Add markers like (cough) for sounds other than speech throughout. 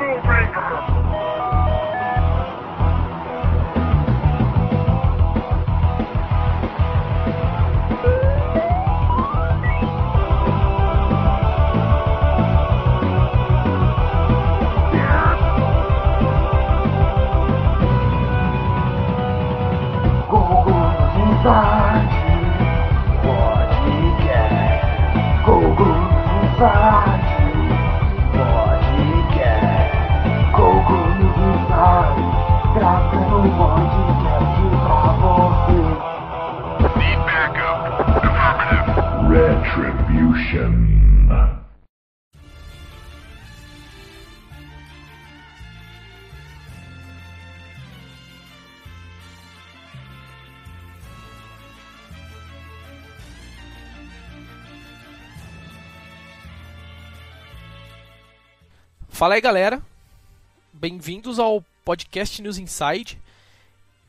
deal breaker. Fala aí, galera. Bem-vindos ao podcast News Inside.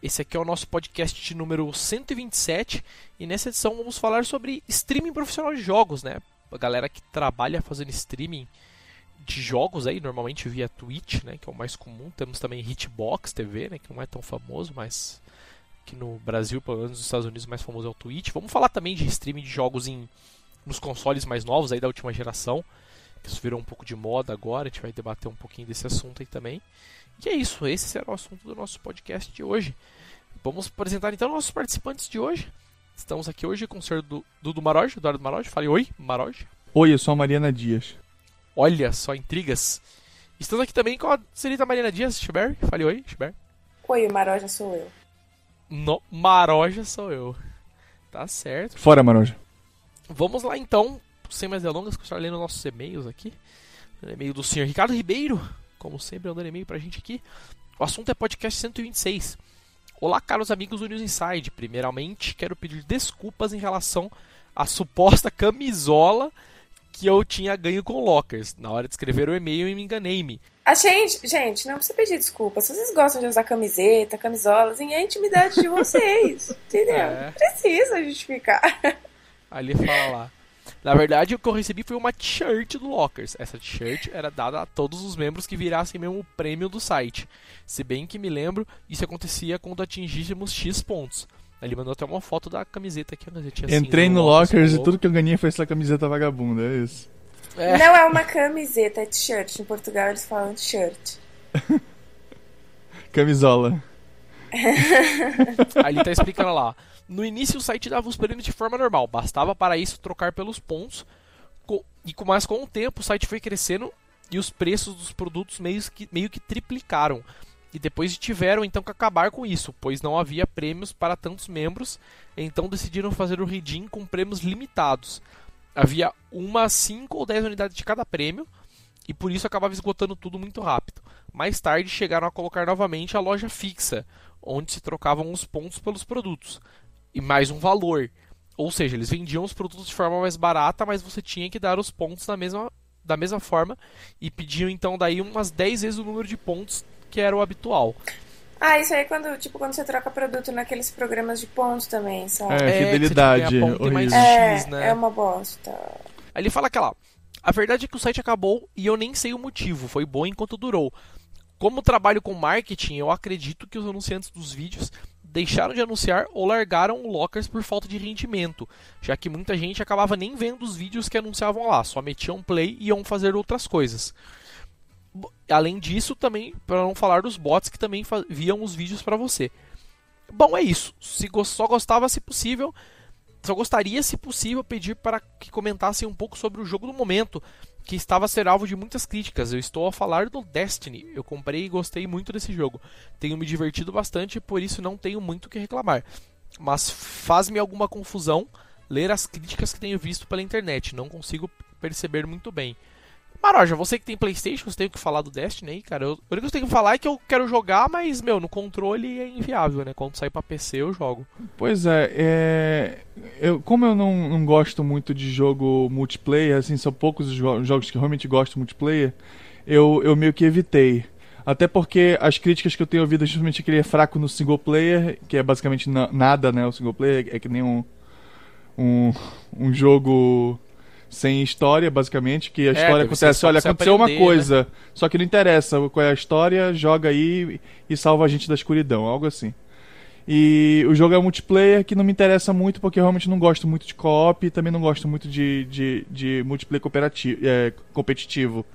Esse aqui é o nosso podcast número 127 e nessa edição vamos falar sobre streaming profissional de jogos, né? A galera que trabalha fazendo streaming de jogos aí, normalmente via Twitch, né, que é o mais comum. Temos também Hitbox TV, né, que não é tão famoso, mas que no Brasil, pelo menos nos Estados Unidos, mais famoso é o Twitch. Vamos falar também de streaming de jogos em nos consoles mais novos aí da última geração isso virou um pouco de moda agora, a gente vai debater um pouquinho desse assunto aí também. E é isso, esse será o assunto do nosso podcast de hoje. Vamos apresentar então nossos participantes de hoje. Estamos aqui hoje com o senhor Dudu Maroj, Eduardo Maroj. Fale oi, Maroj. Oi, eu sou a Mariana Dias. Olha só, intrigas. Estamos aqui também com a senhorita Mariana Dias, Chiber. Fale oi, Chiber. Oi, Maroja sou eu. No, Maroja sou eu. Tá certo. Fora, Maroja. Vamos lá então sem mais delongas, começar lendo nossos e-mails aqui. O e-mail do senhor Ricardo Ribeiro, como sempre, mandando e-mail pra gente aqui. O assunto é podcast 126. Olá, caros amigos do News Inside. Primeiramente, quero pedir desculpas em relação à suposta camisola que eu tinha ganho com Lockers. Na hora de escrever o e-mail, eu me enganei-me. A gente, gente, não precisa pedir desculpas. Se vocês gostam de usar camiseta, camisolas, em a intimidade de vocês. (laughs) entendeu? É. Não precisa justificar. Ali fala lá. Na verdade, o que eu recebi foi uma t-shirt do Lockers. Essa t-shirt era dada a todos os membros que virassem mesmo o prêmio do site. Se bem que me lembro, isso acontecia quando atingíssemos X pontos. Ele mandou até uma foto da camiseta aqui. Camiseta Entrei no Lockers e tudo que eu ganhei foi essa camiseta vagabunda, é isso. É. Não é uma camiseta, é t-shirt. Em Portugal eles falam t-shirt. (laughs) Camisola. (laughs) Aí ele tá explicando lá. No início o site dava os prêmios de forma normal, bastava para isso trocar pelos pontos. E mas com o tempo o site foi crescendo e os preços dos produtos meio que, meio que triplicaram. E depois tiveram então que acabar com isso, pois não havia prêmios para tantos membros, então decidiram fazer o redeem com prêmios limitados. Havia uma, 5 ou 10 unidades de cada prêmio, e por isso acabava esgotando tudo muito rápido. Mais tarde chegaram a colocar novamente a loja fixa, onde se trocavam os pontos pelos produtos e mais um valor. Ou seja, eles vendiam os produtos de forma mais barata, mas você tinha que dar os pontos da mesma, da mesma forma e pediam então daí umas 10 vezes o número de pontos que era o habitual. Ah, isso aí é quando, tipo, quando você troca produto naqueles programas de pontos também, sabe? É, é fidelidade. mais é, X, né? é uma bosta. Aí ele fala que lá, a verdade é que o site acabou e eu nem sei o motivo, foi bom enquanto durou. Como trabalho com marketing, eu acredito que os anunciantes dos vídeos deixaram de anunciar ou largaram o Lockers por falta de rendimento, já que muita gente acabava nem vendo os vídeos que anunciavam lá, só metiam play e iam fazer outras coisas. Além disso, também, para não falar dos bots que também viam os vídeos para você. Bom, é isso. Se só gostava, se possível, só gostaria, se possível, pedir para que comentassem um pouco sobre o jogo do momento, que estava a ser alvo de muitas críticas. Eu estou a falar do Destiny. Eu comprei e gostei muito desse jogo. Tenho me divertido bastante por isso não tenho muito o que reclamar. Mas faz-me alguma confusão ler as críticas que tenho visto pela internet. Não consigo perceber muito bem. Maroja, você que tem Playstation, você tem que falar do Destiny aí, cara. Eu, o único que eu tenho que falar é que eu quero jogar, mas, meu, no controle é inviável, né? Quando sair pra PC eu jogo. Pois é, é... Eu, como eu não, não gosto muito de jogo multiplayer, assim, são poucos os jogos que realmente gosto multiplayer, eu, eu meio que evitei. Até porque as críticas que eu tenho ouvido é justamente que ele é fraco no single player, que é basicamente na, nada, né? O single player é que nem um, um, (laughs) um jogo sem história, basicamente, que a é, história acontece, olha, aconteceu aprender, uma né? coisa, né? só que não interessa qual é a história, joga aí e salva a gente da escuridão, algo assim. E o jogo é multiplayer que não me interessa muito porque eu realmente não gosto muito de co-op e também não gosto muito de, de, de multiplayer cooperativo, é, competitivo.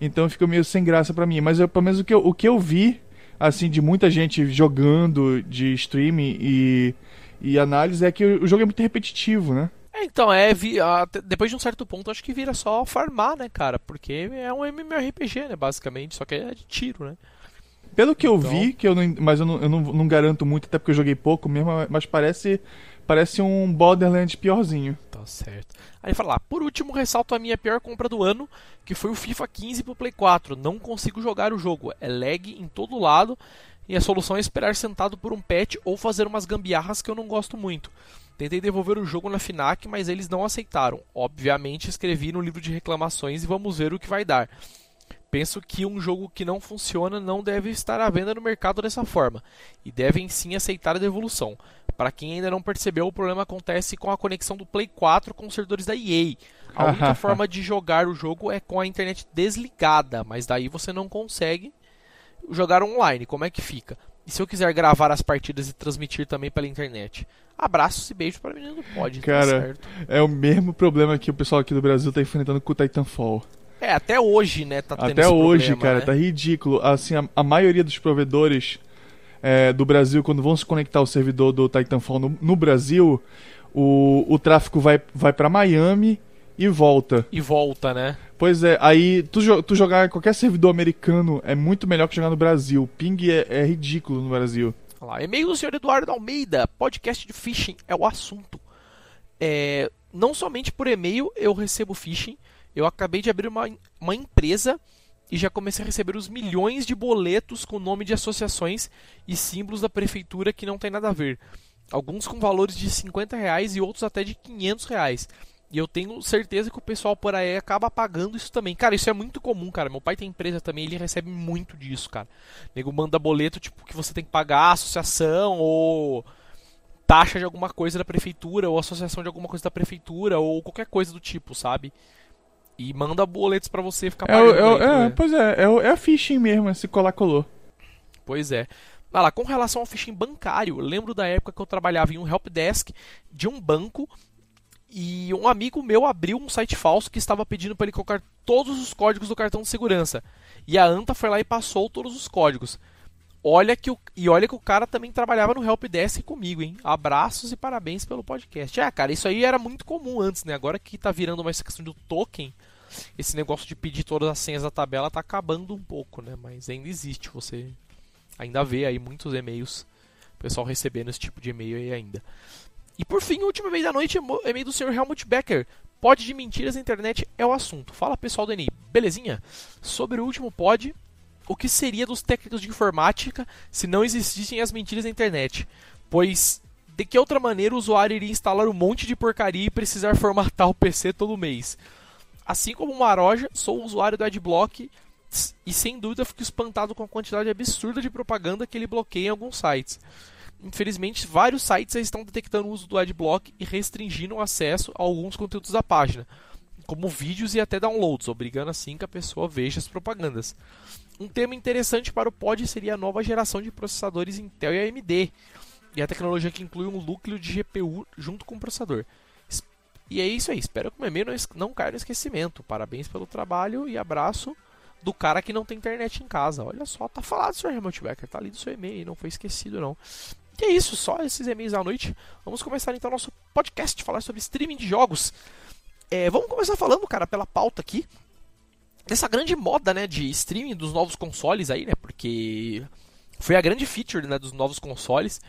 Então fica meio sem graça para mim. Mas eu, pelo menos o que, eu, o que eu vi, assim, de muita gente jogando de streaming e, e análise é que o, o jogo é muito repetitivo, né? É, então, é. Vi, depois de um certo ponto, acho que vira só farmar, né, cara? Porque é um MMORPG, né, basicamente, só que é de tiro, né? Pelo que eu então... vi, que eu não, mas eu, não, eu não, não, garanto muito, até porque eu joguei pouco mesmo, mas parece parece um Borderlands piorzinho. Tá certo. Aí fala lá, por último, ressalto a minha pior compra do ano, que foi o FIFA 15 pro Play 4. Não consigo jogar o jogo, é lag em todo lado e a solução é esperar sentado por um patch ou fazer umas gambiarras que eu não gosto muito. Tentei devolver o jogo na FINAC, mas eles não aceitaram. Obviamente, escrevi no livro de reclamações e vamos ver o que vai dar. Penso que um jogo que não funciona não deve estar à venda no mercado dessa forma, e devem sim aceitar a devolução. Para quem ainda não percebeu, o problema acontece com a conexão do Play 4 com os servidores da EA. A única (laughs) forma de jogar o jogo é com a internet desligada, mas daí você não consegue jogar online. Como é que fica? E se eu quiser gravar as partidas e transmitir também pela internet? Abraços e beijos para o menino do pod. Tá Cara, é o mesmo problema que o pessoal aqui do Brasil está enfrentando com o Titanfall. É, até hoje, né? Tá até hoje, problema, cara, né? tá ridículo. Assim, a, a maioria dos provedores é, do Brasil, quando vão se conectar ao servidor do Titanfall no, no Brasil, o, o tráfego vai, vai para Miami e volta. E volta, né? Pois é, aí tu, tu jogar em qualquer servidor americano é muito melhor que jogar no Brasil. Ping é, é ridículo no Brasil. Olha lá, e-mail do senhor Eduardo Almeida, podcast de phishing é o assunto. É, não somente por e-mail eu recebo phishing, eu acabei de abrir uma, uma empresa e já comecei a receber os milhões de boletos com nome de associações e símbolos da prefeitura que não tem nada a ver. Alguns com valores de 50 reais e outros até de 500 reais. E eu tenho certeza que o pessoal por aí acaba pagando isso também. Cara, isso é muito comum, cara. Meu pai tem empresa também, ele recebe muito disso, cara. O nego manda boleto, tipo, que você tem que pagar associação ou taxa de alguma coisa da prefeitura, ou associação de alguma coisa da prefeitura, ou qualquer coisa do tipo, sabe? E manda boletos para você ficar é pagando. É, é, é, pois é, é, é a phishing mesmo, esse colar colou. Pois é. Vai lá, com relação ao phishing bancário, lembro da época que eu trabalhava em um helpdesk de um banco e um amigo meu abriu um site falso que estava pedindo para ele colocar todos os códigos do cartão de segurança. E a Anta foi lá e passou todos os códigos. Olha que o, e olha que o cara também trabalhava no Helpdesk comigo, hein? Abraços e parabéns pelo podcast. É, cara, isso aí era muito comum antes, né? Agora que tá virando mais questão do token, esse negócio de pedir todas as senhas da tabela tá acabando um pouco, né? Mas ainda existe, você ainda vê aí muitos e-mails, o pessoal recebendo esse tipo de e-mail aí ainda. E por fim, o último da noite, e-mail do Sr. Helmut Becker. Pod de mentiras na internet é o assunto. Fala pessoal do ENI, belezinha? Sobre o último pod, o que seria dos técnicos de informática se não existissem as mentiras na internet? Pois de que outra maneira o usuário iria instalar um monte de porcaria e precisar formatar o PC todo mês? Assim como Maroja, sou usuário do Adblock e sem dúvida fico espantado com a quantidade absurda de propaganda que ele bloqueia em alguns sites. Infelizmente, vários sites estão detectando o uso do Adblock e restringindo o acesso a alguns conteúdos da página, como vídeos e até downloads, obrigando assim que a pessoa veja as propagandas. Um tema interessante para o pod seria a nova geração de processadores Intel e AMD, e a tecnologia que inclui um núcleo de GPU junto com o processador. E é isso aí, espero que o meu e-mail não caia no esquecimento. Parabéns pelo trabalho e abraço do cara que não tem internet em casa. Olha só, tá falado, Sr. Helmut Becker, tá ali do seu e-mail, não foi esquecido não. E é isso, só esses e-mails à noite. Vamos começar então nosso podcast, falar sobre streaming de jogos. É, vamos começar falando, cara, pela pauta aqui dessa grande moda, né, de streaming dos novos consoles aí, né, porque foi a grande feature, né, dos novos consoles.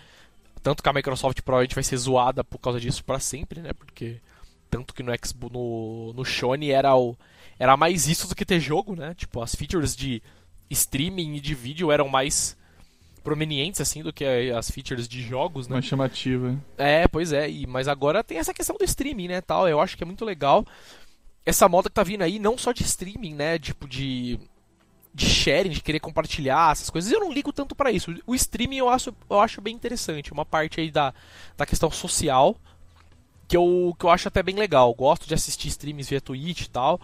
Tanto que a Microsoft provavelmente vai ser zoada por causa disso para sempre, né, porque tanto que no Xbox, no, no Sony era o era mais isso do que ter jogo, né? Tipo, as features de streaming e de vídeo eram mais prominentes assim do que as features de jogos, né? Mais chamativa. É, pois é. E, mas agora tem essa questão do streaming, né, tal. Eu acho que é muito legal essa moda que tá vindo aí, não só de streaming, né? Tipo, de. De sharing, de querer compartilhar essas coisas. Eu não ligo tanto para isso. O streaming eu acho, eu acho bem interessante. Uma parte aí da, da questão social. que eu, que eu acho até bem legal. Gosto de assistir streams via Twitch e tal.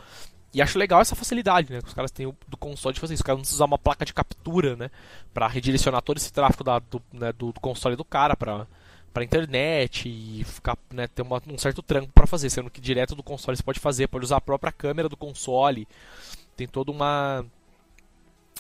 E acho legal essa facilidade, né? Que os caras têm do console de fazer isso. Os caras não precisam usar uma placa de captura, né? Pra redirecionar todo esse tráfego da, do, né, do, do console do cara pra, pra internet e ficar, né, ter uma, um certo tranco para fazer. Sendo que direto do console você pode fazer, pode usar a própria câmera do console. Tem toda uma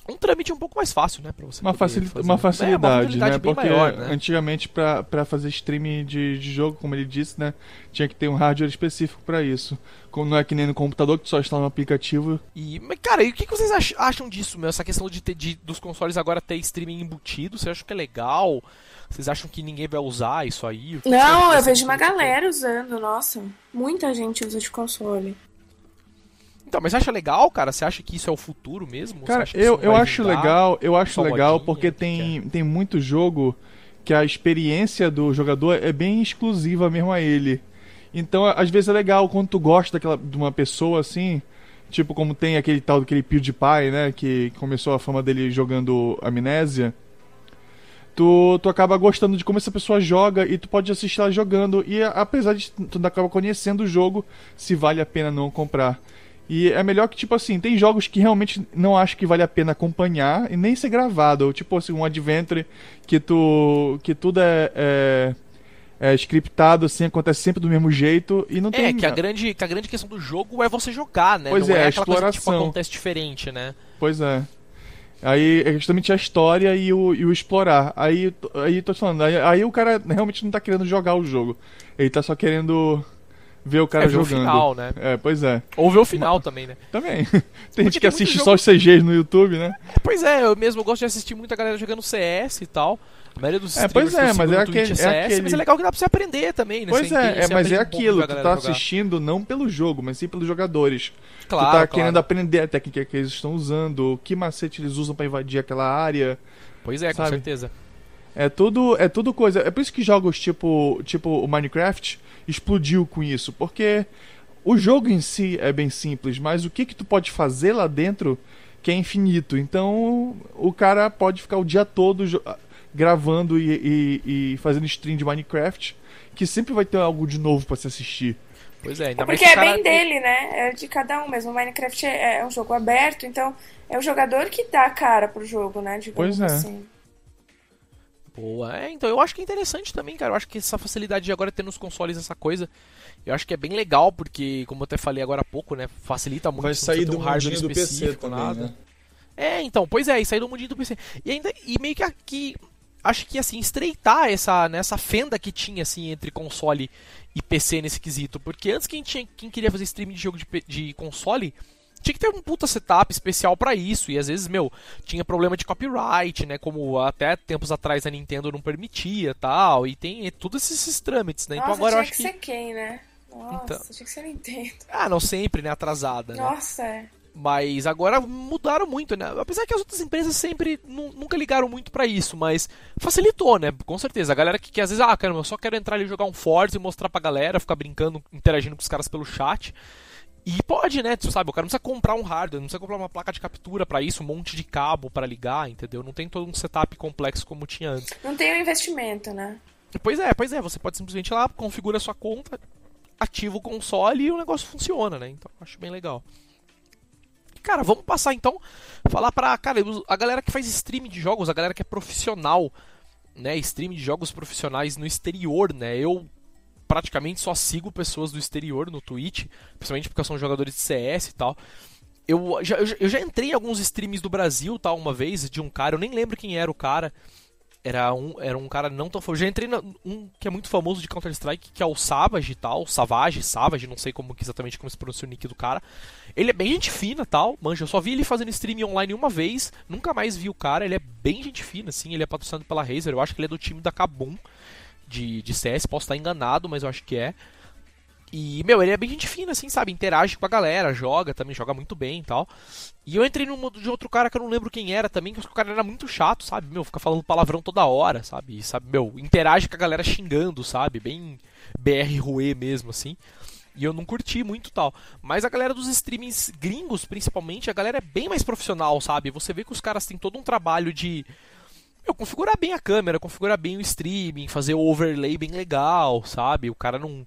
um trâmite um pouco mais fácil, né? Pra você uma, facil... fazer. uma facilidade, é, uma né? Porque maior, né? antigamente, para fazer streaming de, de jogo, como ele disse, né? Tinha que ter um hardware específico para isso. Como não é que nem no computador, que só instala um aplicativo. E, mas, cara, e o que vocês acham disso, meu? Essa questão de ter de, dos consoles agora ter streaming embutido, vocês acham que é legal? Vocês acham que ninguém vai usar isso aí? Não, eu vejo uma galera usando, nossa. Muita gente usa de console. Então, mas você acha legal, cara? Você acha que isso é o futuro mesmo? Cara, eu, eu acho legal, eu acho legal porque tem, é? tem muito jogo que a experiência do jogador é bem exclusiva mesmo a ele. Então, às vezes é legal quando tu gosta daquela, de uma pessoa assim, tipo como tem aquele tal daquele PewDiePie, né, que começou a fama dele jogando Amnésia. Tu, tu acaba gostando de como essa pessoa joga e tu pode assistir ela jogando e apesar de tu acaba conhecendo o jogo, se vale a pena não comprar. E é melhor que, tipo assim, tem jogos que realmente não acho que vale a pena acompanhar e nem ser gravado. Ou, tipo assim, um Adventure que tu. que tudo é, é, é scriptado, assim, acontece sempre do mesmo jeito e não é, tem. É, que a grande, que a grande questão do jogo é você jogar, né? Pois não é, é, a aquela exploração. coisa que tipo, acontece diferente, né? Pois é. Aí é justamente a história e o, e o explorar. Aí, aí tô falando, aí, aí o cara realmente não tá querendo jogar o jogo. Ele tá só querendo ver o cara é, jogando. Ver o final, né? É, pois é. Ou ver o final Mas, também, né? Também. (laughs) tem gente que tem assiste jogo... só os CGs no YouTube, né? Pois é, eu mesmo gosto de assistir muita galera jogando CS e tal. A maioria dos é, pois é, mas é, aquele, é CS, aquele... mas é legal que dá pra você aprender também, né? Pois você é, entende, é mas é aquilo, um tu tá assistindo não pelo jogo, mas sim pelos jogadores. Claro, tu tá claro. querendo aprender a técnica que eles estão usando, que macete eles usam para invadir aquela área. Pois é, sabe? com certeza. É tudo, é tudo coisa. É por isso que jogos tipo, tipo o Minecraft explodiu com isso, porque o jogo em si é bem simples, mas o que que tu pode fazer lá dentro que é infinito. Então o cara pode ficar o dia todo gravando e, e, e, fazendo stream de Minecraft, que sempre vai ter algo de novo para se assistir. Pois é, ainda Porque mais é cara... bem dele, né? É de cada um mesmo. O Minecraft é, é, um jogo aberto, então é o jogador que dá a cara pro jogo, né? Digamos pois é. assim. Boa, é, então eu acho que é interessante também, cara. Eu acho que essa facilidade de agora ter nos consoles essa coisa, eu acho que é bem legal, porque, como eu até falei agora há pouco, né? Facilita muito. Vai sair do um hardware do PC específico, também, nada. né? É, então, pois é, e sair do mundinho do PC. E ainda, e meio que aqui, acho que assim, estreitar essa, nessa fenda que tinha, assim, entre console e PC nesse quesito. Porque antes quem, tinha, quem queria fazer streaming de jogo de, de console tinha que ter um puta setup especial para isso. E às vezes, meu, tinha problema de copyright, né? Como até tempos atrás a Nintendo não permitia tal. E tem e todos esses, esses trâmites, né? Nossa, então agora tinha eu acho que que. ser quem, né? Nossa, Então. tinha que ser Nintendo. Ah, não sempre, né? Atrasada, né? Nossa, é. Mas agora mudaram muito, né? Apesar que as outras empresas sempre nu- nunca ligaram muito pra isso, mas facilitou, né? Com certeza. A galera que, que às vezes, ah, caramba, eu só quero entrar ali e jogar um Forza e mostrar pra galera, ficar brincando, interagindo com os caras pelo chat. E pode, né? Tu sabe, o cara não precisa comprar um hardware, não precisa comprar uma placa de captura pra isso, um monte de cabo pra ligar, entendeu? Não tem todo um setup complexo como tinha antes. Não tem o investimento, né? Pois é, pois é, você pode simplesmente ir lá, configura a sua conta, ativa o console e o negócio funciona, né? Então, acho bem legal. Cara, vamos passar então, falar pra, cara, a galera que faz stream de jogos, a galera que é profissional, né, stream de jogos profissionais no exterior, né? Eu praticamente só sigo pessoas do exterior no Twitch, principalmente porque são jogadores de CS e tal. Eu já, eu já- entrei em alguns streams do Brasil, tal, uma vez, de um cara, eu nem lembro quem era o cara. Era um, era um cara não tão famoso. Já entrei na, um que é muito famoso de Counter-Strike, que é o Savage e tal. Savage, Savage, não sei como exatamente como se pronuncia o nick do cara. Ele é bem gente fina tal, manja. Eu só vi ele fazendo stream online uma vez, nunca mais vi o cara. Ele é bem gente fina, assim. Ele é patrocinado pela Razer. Eu acho que ele é do time da Kabum de, de CS. Posso estar enganado, mas eu acho que é. E, meu, ele é bem gente fina, assim, sabe? Interage com a galera, joga também, joga muito bem e tal. E eu entrei mundo de outro cara que eu não lembro quem era também, que o cara era muito chato, sabe? Meu, fica falando palavrão toda hora, sabe? E, sabe, meu, interage com a galera xingando, sabe? Bem BR Rue mesmo, assim. E eu não curti muito tal. Mas a galera dos streamings gringos, principalmente, a galera é bem mais profissional, sabe? Você vê que os caras têm todo um trabalho de meu, configurar bem a câmera, configurar bem o streaming, fazer o overlay bem legal, sabe? O cara não.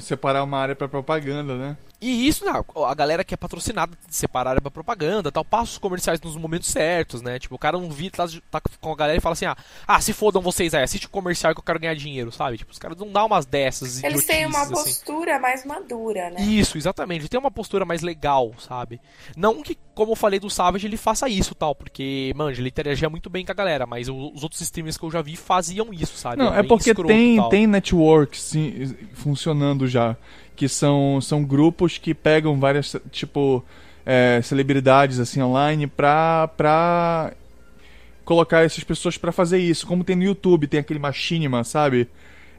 Separar uma área para propaganda, né? E isso, não, a galera que é patrocinada separar área pra propaganda, tal, passa os comerciais nos momentos certos, né? Tipo, o cara não vi, tá, tá, com a galera e fala assim: ah, ah, se fodam vocês aí, assiste o comercial que eu quero ganhar dinheiro, sabe? Tipo, os caras não dão umas dessas. Eles têm uma assim. postura mais madura, né? Isso, exatamente. Tem uma postura mais legal, sabe? Não que, como eu falei do Savage, ele faça isso tal, porque, mano, ele interagia muito bem com a galera, mas os outros streamers que eu já vi faziam isso, sabe? Não, é porque tem, tem networks sim, funcionando já que são, são grupos que pegam várias, tipo, é, celebridades assim online pra, pra colocar essas pessoas para fazer isso. Como tem no YouTube, tem aquele Machinima, sabe?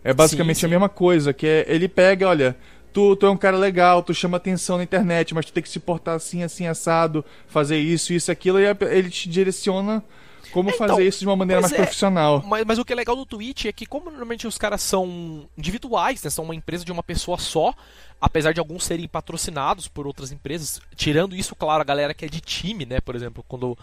É basicamente sim, sim. a mesma coisa, que é, ele pega, olha, tu, tu é um cara legal, tu chama atenção na internet, mas tu tem que se portar assim, assim, assado, fazer isso, isso, aquilo, e ele te direciona como então, fazer isso de uma maneira mais é, profissional. Mas, mas, o que é legal do Twitch é que, como normalmente os caras são individuais, né, são uma empresa de uma pessoa só, apesar de alguns serem patrocinados por outras empresas, tirando isso, claro, a galera que é de time, né? Por exemplo, quando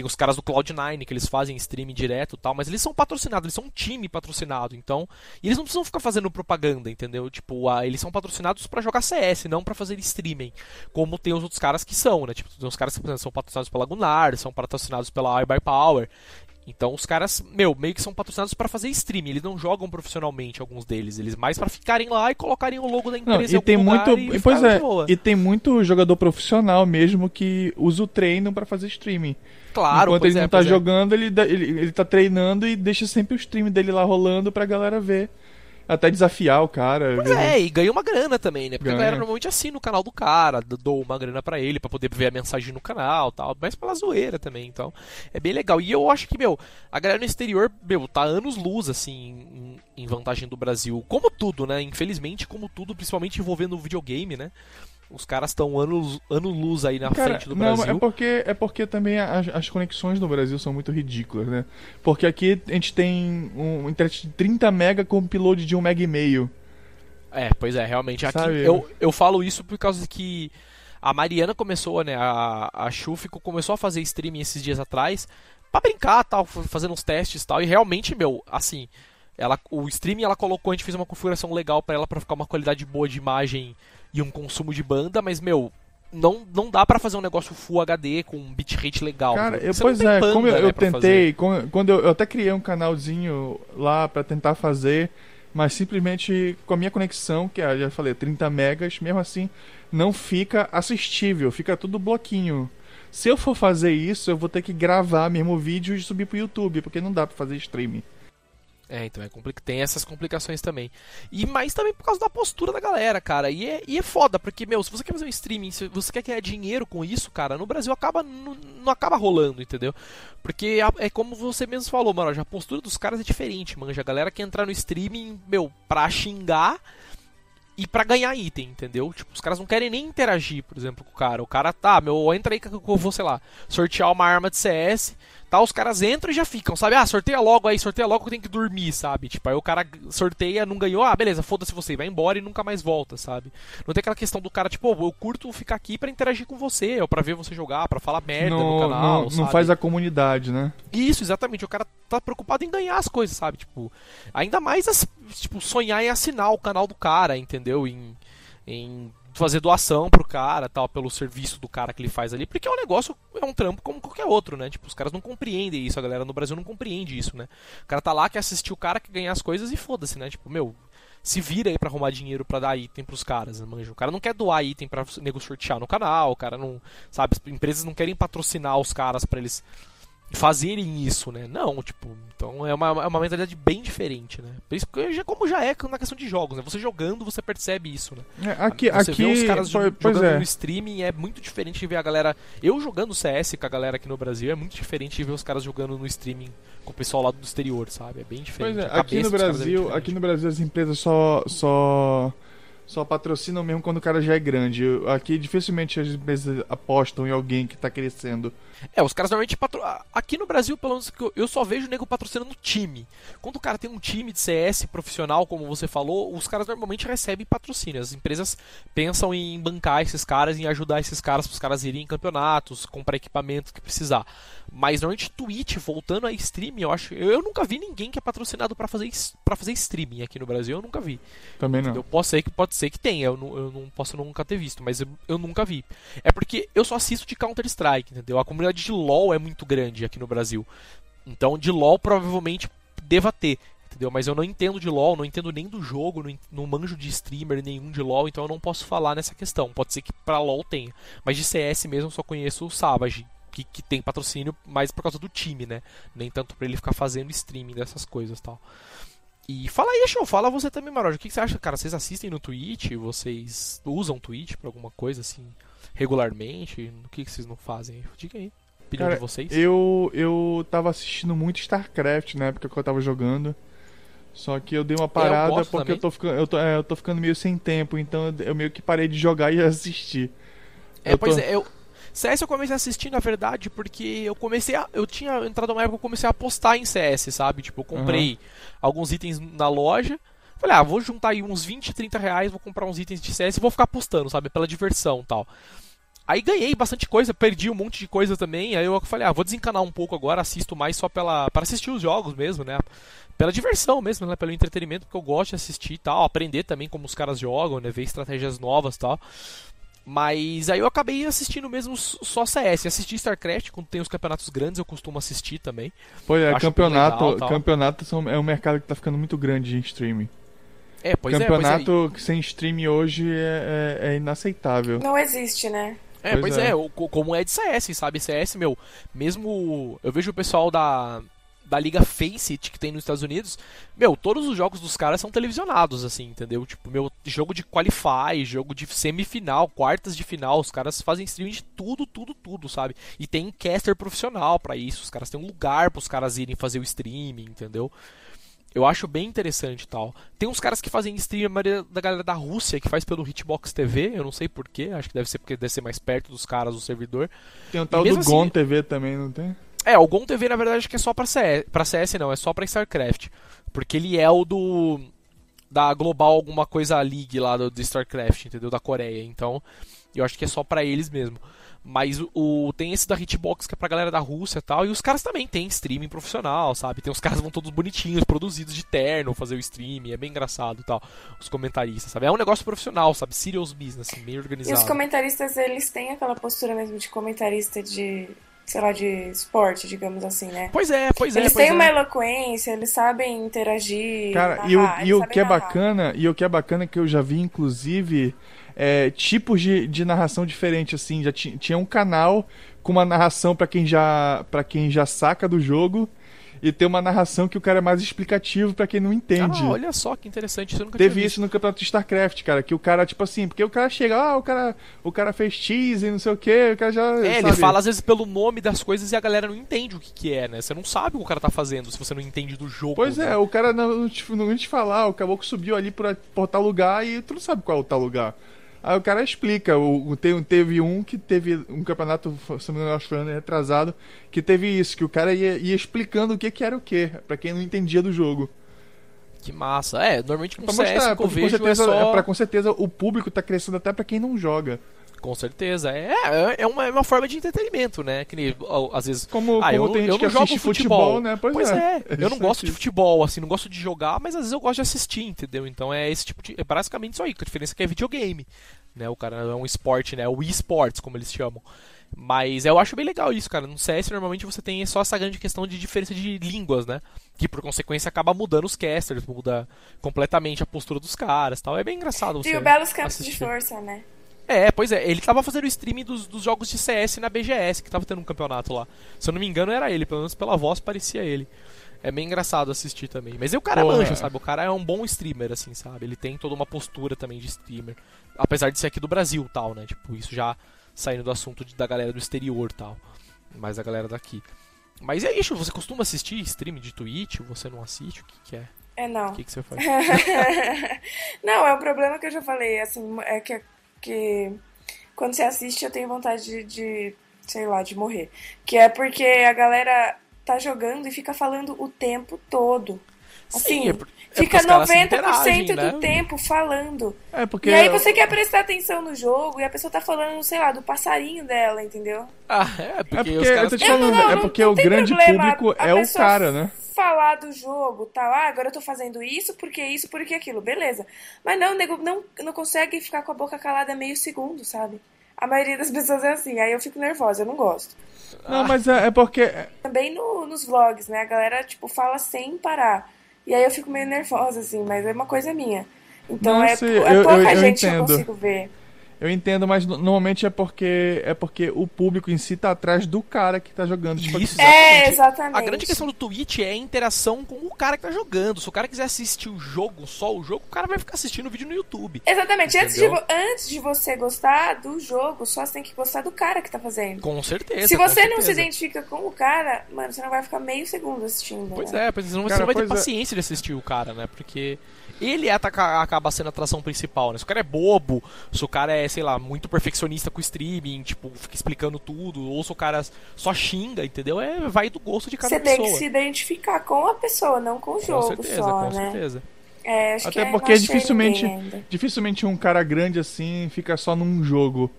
tem os caras do Cloud9 que eles fazem streaming direto tal, mas eles são patrocinados, eles são um time patrocinado, então. E eles não precisam ficar fazendo propaganda, entendeu? Tipo, eles são patrocinados para jogar CS, não para fazer streaming. Como tem os outros caras que são, né? Tipo, tem os caras que são patrocinados pela Gunnar, são patrocinados pela iBuyPower. Então os caras, meu, meio que são patrocinados para fazer streaming. Eles não jogam profissionalmente, alguns deles. Eles mais para ficarem lá e colocarem o logo da empresa não, e tem muito, e pois é, e tem muito jogador profissional mesmo que usa o treino para fazer streaming. Claro, Enquanto ele é, não tá é. jogando, ele, ele, ele tá treinando e deixa sempre o stream dele lá rolando pra galera ver até desafiar o cara. Pois é, e ganha uma grana também, né? Porque ganha. a galera normalmente assina o canal do cara, dou uma grana para ele para poder ver a mensagem no canal tal, mas pela zoeira também, então é bem legal. E eu acho que, meu, a galera no exterior, meu, tá anos luz, assim, em, em vantagem do Brasil. Como tudo, né? Infelizmente, como tudo, principalmente envolvendo o videogame, né? Os caras estão ano, ano luz aí na Cara, frente do não, Brasil. É porque, é porque também as, as conexões no Brasil são muito ridículas, né? Porque aqui a gente tem um internet de 30 mega com um upload de 1 mega e meio. É, pois é, realmente. Aqui eu, eu falo isso por causa que a Mariana começou, né? A, a Chufico começou a fazer streaming esses dias atrás para brincar, tal, fazendo uns testes tal. E realmente, meu, assim, ela, o streaming ela colocou, a gente fez uma configuração legal para ela para ficar uma qualidade boa de imagem e um consumo de banda, mas, meu, não, não dá para fazer um negócio Full HD com um bitrate legal. Cara, eu, pois é, banda, como eu, né, eu tentei, quando eu, eu, até criei um canalzinho lá para tentar fazer, mas simplesmente com a minha conexão, que é, já falei, 30 megas, mesmo assim, não fica assistível, fica tudo bloquinho. Se eu for fazer isso, eu vou ter que gravar mesmo o vídeo e subir pro YouTube, porque não dá para fazer streaming. É, então é complicado. Tem essas complicações também. E mais também por causa da postura da galera, cara. E é, e é foda, porque, meu, se você quer fazer um streaming, se você quer ganhar dinheiro com isso, cara, no Brasil acaba não, acaba rolando, entendeu? Porque é como você mesmo falou, mano, a postura dos caras é diferente, manja. A galera quer entrar no streaming, meu, pra xingar e para ganhar item, entendeu? Tipo, os caras não querem nem interagir, por exemplo, com o cara. O cara, tá, meu, entra aí que eu vou, sei lá, sortear uma arma de CS Tá, os caras entram e já ficam, sabe? Ah, sorteia logo aí, sorteia logo que eu tenho que dormir, sabe? Tipo, aí o cara sorteia, não ganhou, ah, beleza, foda-se você, vai embora e nunca mais volta, sabe? Não tem aquela questão do cara, tipo, oh, eu curto ficar aqui para interagir com você, ou pra ver você jogar, para falar merda no, no canal, não, não faz a comunidade, né? Isso, exatamente. O cara tá preocupado em ganhar as coisas, sabe? Tipo, ainda mais, tipo, sonhar em assinar o canal do cara, entendeu? Em, em fazer doação pro cara, tal, pelo serviço do cara que ele faz ali, porque é um negócio, é um trampo como qualquer outro, né? Tipo, os caras não compreendem isso, a galera no Brasil não compreende isso, né? O cara tá lá, quer assistir o cara, que ganhar as coisas e foda-se, né? Tipo, meu, se vira aí pra arrumar dinheiro para dar item pros caras, né, manja. O cara não quer doar item pra nego sortear no canal, o cara não. Sabe, as empresas não querem patrocinar os caras para eles fazerem isso, né? Não, tipo, então é uma, é uma mentalidade bem diferente, né? Por isso que já, como já é na questão de jogos, né? Você jogando, você percebe isso, né? É, aqui, você aqui, vê os caras jogando é. no streaming é muito diferente de ver a galera. Eu jogando CS com a galera aqui no Brasil é muito diferente de ver os caras jogando no streaming com o pessoal lá do exterior, sabe? É bem diferente. Pois é, aqui no Brasil, é aqui no Brasil as empresas só só só patrocinam mesmo quando o cara já é grande. Aqui dificilmente as empresas apostam em alguém que tá crescendo. É, os caras normalmente patro... Aqui no Brasil, pelo menos eu só vejo o nego patrocinando time. Quando o cara tem um time de CS profissional, como você falou, os caras normalmente recebem patrocínio. As empresas pensam em bancar esses caras, em ajudar esses caras para os caras irem em campeonatos, comprar equipamento que precisar. Mas normalmente Twitch, voltando a streaming, eu acho. Eu, eu nunca vi ninguém que é patrocinado para fazer para fazer streaming aqui no Brasil, eu nunca vi. Também não. Eu posso ser que pode ser que tenha, eu não, eu não posso nunca ter visto, mas eu, eu nunca vi. É porque eu só assisto de Counter Strike, entendeu? A comunidade de LoL é muito grande aqui no Brasil. Então de LoL provavelmente deva ter, entendeu? Mas eu não entendo de LoL, não entendo nem do jogo, não, não manjo de streamer nenhum de LoL, então eu não posso falar nessa questão. Pode ser que pra LoL tenha, mas de CS mesmo eu só conheço o Savage, que, que tem patrocínio mais por causa do time, né? Nem tanto para ele ficar fazendo streaming dessas coisas tal. E fala aí, show, fala você também, Maroja. O que, que você acha, cara? Vocês assistem no Twitch? Vocês usam Twitch pra alguma coisa assim, regularmente? O que, que vocês não fazem? Diga aí. Opinião Cara, de vocês. Eu, eu tava assistindo muito StarCraft na época que eu tava jogando. Só que eu dei uma parada eu porque também. eu tô, ficando, eu, tô, é, eu tô ficando meio sem tempo, então eu meio que parei de jogar e (laughs) assistir. É, eu pois tô- é, eu. CS eu comecei a assistir, na verdade, porque eu comecei a. Eu tinha entrado numa época que eu comecei a apostar em CS, sabe? Tipo, eu comprei alguns itens na loja. Falei, ah, vou juntar aí uns 20, 30 reais, vou comprar uns itens de CS e vou ficar apostando, sabe? Pela diversão e tal. Aí ganhei bastante coisa, perdi um monte de coisa também. Aí eu falei, ah, vou desencanar um pouco agora, assisto mais só pela. para assistir os jogos mesmo, né? Pela diversão mesmo, né? Pelo entretenimento, porque eu gosto de assistir e tal, aprender também como os caras jogam, né? Ver estratégias novas e tal. Mas aí eu acabei assistindo mesmo só CS. Assisti StarCraft, quando tem os campeonatos grandes, eu costumo assistir também. Pois é, Acho campeonato, legal, campeonato são- é um mercado que tá ficando muito grande em streaming. É, pois é, pois é. campeonato sem streaming hoje é, é- é inaceitável. Não existe, né? É, Pois pois é. é, como é de CS, sabe? CS, meu, mesmo. Eu vejo o pessoal da. Da Liga Faceit que tem nos Estados Unidos, meu, todos os jogos dos caras são televisionados, assim, entendeu? Tipo, meu, jogo de qualify, jogo de semifinal, quartas de final, os caras fazem streaming de tudo, tudo, tudo, sabe? E tem caster profissional pra isso, os caras têm um lugar pros caras irem fazer o streaming, entendeu? Eu acho bem interessante e tal. Tem uns caras que fazem stream, a maioria da galera da Rússia, que faz pelo Hitbox TV, eu não sei porquê, acho que deve ser porque deve ser mais perto dos caras do servidor. Tem o tal do assim- Gon TV também, não tem? É, o Gon TV na verdade acho que é só pra CS, pra CS não, é só pra StarCraft. Porque ele é o do. Da Global alguma coisa League lá do, do StarCraft, entendeu? Da Coreia. Então, eu acho que é só pra eles mesmo. Mas o, tem esse da Hitbox que é pra galera da Rússia e tal. E os caras também têm streaming profissional, sabe? Tem os caras que vão todos bonitinhos, produzidos de terno, fazer o streaming. É bem engraçado e tal. Os comentaristas, sabe? É um negócio profissional, sabe? Serious business, assim, bem E organizado. os comentaristas, eles têm aquela postura mesmo de comentarista de, sei lá, de esporte, digamos assim, né? Pois é, pois é. Eles pois têm é. uma eloquência, eles sabem interagir. Cara, e o, narrar, e o que é narrar. bacana, e o que é bacana que eu já vi, inclusive, é, tipos de, de narração diferente, assim. Já ti- tinha um canal com uma narração pra quem já para quem já saca do jogo e tem uma narração que o cara é mais explicativo pra quem não entende. Ah, olha só que interessante, isso nunca Teve isso no campeonato de StarCraft, cara, que o cara, tipo assim, porque o cara chega, ah, o cara, o cara fez cheese e não sei o que, o cara já. É, ele sabe? fala às vezes pelo nome das coisas e a galera não entende o que, que é, né? Você não sabe o que o cara tá fazendo se você não entende do jogo. Pois né? é, o cara não, não te, não te falar, o caboclo subiu ali por, por tal lugar e tu não sabe qual é o tal lugar. Aí o cara explica, o, tem- teve um que teve um campeonato, se não me engano, acho que foi ano retrasado, que teve isso, que o cara ia, ia explicando o que, que era o que, pra quem não entendia do jogo. Que massa. É, normalmente com Pra CS mostrar, que eu porque com vejo certeza, é só... pra, com certeza o público tá crescendo até pra quem não joga. Com certeza. É, é uma, é uma forma de entretenimento, né? Que nem, às vezes... Como, Ah, como eu, tem eu gente que não jogo assiste futebol, futebol, né? Pois, Pois é, (laughs) eu não gosto de futebol, assim, não gosto de jogar, mas às vezes eu gosto de assistir, entendeu? Então é esse tipo de. É basicamente isso aí, que a diferença é que é videogame. Né? O cara é um esporte, né? O esports, como eles chamam. Mas eu acho bem legal isso, cara. No CS normalmente você tem só essa grande questão de diferença de línguas, né? Que por consequência acaba mudando os casters, muda completamente a postura dos caras tal. É bem engraçado você. E o Belos Campos de assistir. Força, né? É, pois é, ele tava fazendo o streaming dos, dos jogos de CS na BGS, que tava tendo um campeonato lá. Se eu não me engano, era ele, pelo menos pela voz parecia ele. É bem engraçado assistir também. Mas aí o cara Pô, manja, é. sabe? O cara é um bom streamer, assim, sabe? Ele tem toda uma postura também de streamer. Apesar de ser aqui do Brasil tal, né? Tipo, isso já saindo do assunto de- da galera do exterior tal. Mas a galera daqui. Mas é isso, você costuma assistir streaming de Twitch? Você não assiste? O que, que é? É, não. O que, que você faz? (laughs) não, é um problema que eu já falei, assim, é que, que quando você assiste eu tenho vontade de, de, sei lá, de morrer. Que é porque a galera tá jogando e fica falando o tempo todo. Assim, Sim, é fica é 90% né? do tempo falando. É porque e aí você quer prestar atenção no jogo e a pessoa tá falando, sei lá, do passarinho dela, entendeu? Ah, é porque, é porque, caras... falando, não, não, é porque o grande problema. público é o cara, né? falar do jogo, tal, ah, agora eu tô fazendo isso, porque isso, porque aquilo, beleza. Mas não, o nego não, não consegue ficar com a boca calada meio segundo, sabe? A maioria das pessoas é assim, aí eu fico nervosa, eu não gosto. Não, mas é, é porque. Também no, nos vlogs, né? A galera, tipo, fala sem parar. E aí eu fico meio nervosa, assim, mas é uma coisa minha. Então não, é, é eu, pouca eu, eu gente entendo. que eu consigo ver. Eu entendo, mas normalmente é porque é porque o público em si tá atrás do cara que tá jogando. Tipo, Isso, é, exatamente. A grande questão do Twitch é a interação com o cara que tá jogando. Se o cara quiser assistir o jogo, só o jogo, o cara vai ficar assistindo o vídeo no YouTube. Exatamente. Antes de, antes de você gostar do jogo, só você tem que gostar do cara que tá fazendo. Com certeza. Se você não se identifica com o cara, mano, você não vai ficar meio segundo assistindo. Pois né? é, pois não, cara, você não vai ter é. paciência de assistir o cara, né? Porque ele é acaba sendo a atração principal, né? Se o cara é bobo, se o cara é, sei lá, muito perfeccionista com o streaming, tipo, fica explicando tudo, ou se o cara só xinga, entendeu? É, vai do gosto de cada Você pessoa. Você tem que se identificar com a pessoa, não com o jogo com certeza, só, com né? certeza. É, Até porque dificilmente, dificilmente um cara grande assim fica só num jogo.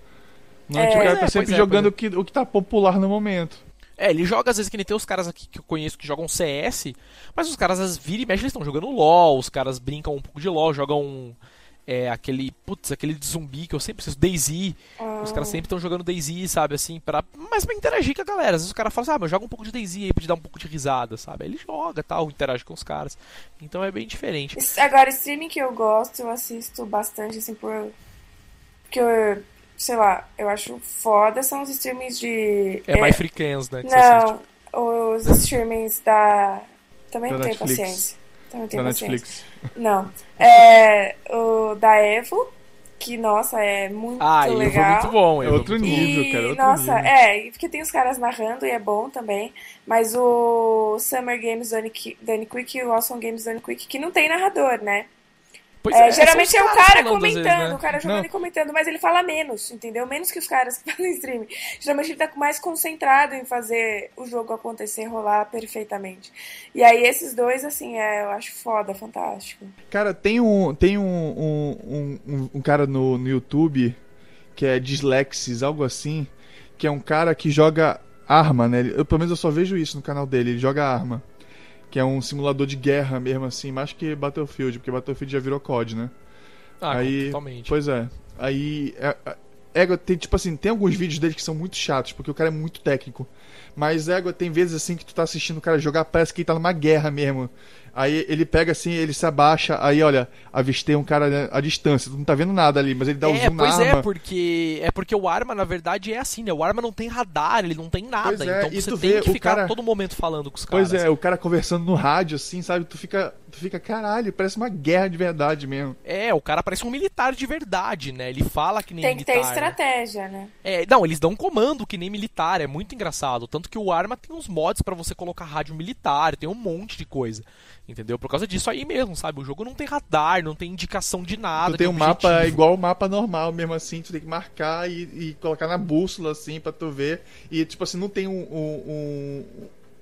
Não, é, tipo, o cara tá sempre é, jogando é. o, que, o que tá popular no momento. É, ele joga às vezes que nem tem os caras aqui que eu conheço que jogam CS, mas os caras às vira e mexe eles estão jogando LoL, os caras brincam um pouco de LoL, jogam é, aquele, putz, aquele de zumbi que eu sempre preciso. Oh. Os caras sempre estão jogando DayZ, sabe, assim, para mas pra interagir com a galera. Às vezes os caras falam assim, ah, mas joga um pouco de DayZ aí pra te dar um pouco de risada, sabe? Aí ele joga tal, interage com os caras. Então é bem diferente. Agora, streaming que eu gosto, eu assisto bastante, assim, por. Porque eu sei lá, eu acho foda são os streamings de. É, é... mais frequens, né? não, os streamings da. Também da não tenho paciência. Também tenho da paciência. Netflix. Não. É o da Evo, que, nossa, é muito ah, legal. Ah, muito bom. É outro nível, cara. É outro nossa, nível. é, porque tem os caras narrando e é bom também. Mas o Summer Games Done Quick e o Awesome Games Done Quick, que não tem narrador, né? Pois é, é geralmente é o cara comentando, vezes, né? o cara jogando não. e comentando, mas ele fala menos, entendeu? Menos que os caras que (laughs) fazem streaming. Geralmente ele tá mais concentrado em fazer o jogo acontecer, rolar perfeitamente. E aí esses dois, assim, é, eu acho foda, fantástico. Cara, tem um, tem um, um, um, um cara no, no YouTube que é Dyslexis, algo assim, que é um cara que joga arma, né? Eu, pelo menos eu só vejo isso no canal dele, ele joga arma que é um simulador de guerra mesmo assim, mais que Battlefield, porque Battlefield já virou COD, né? Ah, aí, totalmente. Pois é. Aí é, é, tem tipo assim, tem alguns vídeos dele que são muito chatos, porque o cara é muito técnico. Mas égua tem vezes assim que tu tá assistindo o cara jogar, parece que ele tá numa guerra mesmo. Aí ele pega assim, ele se abaixa, aí olha, avistei um cara à distância, tu não tá vendo nada ali, mas ele dá o é, zoom pois na é, arma. porque é porque o arma na verdade é assim, né? O arma não tem radar, ele não tem nada, é, então você tem vê, que ficar cara... todo momento falando com os caras. Pois é, o cara conversando no rádio assim, sabe? Tu fica, tu fica caralho, parece uma guerra de verdade mesmo. É, o cara parece um militar de verdade, né? Ele fala que nem tem militar. Tem que ter estratégia, né? É, não, eles dão comando que nem militar, é muito engraçado, tanto que o arma tem uns mods para você colocar rádio militar, tem um monte de coisa. Entendeu? Por causa disso aí mesmo, sabe? O jogo não tem radar, não tem indicação de nada. Tu tem um mapa igual o mapa normal mesmo assim, tu tem que marcar e, e, colocar na bússola assim pra tu ver. E tipo assim, não tem um, um,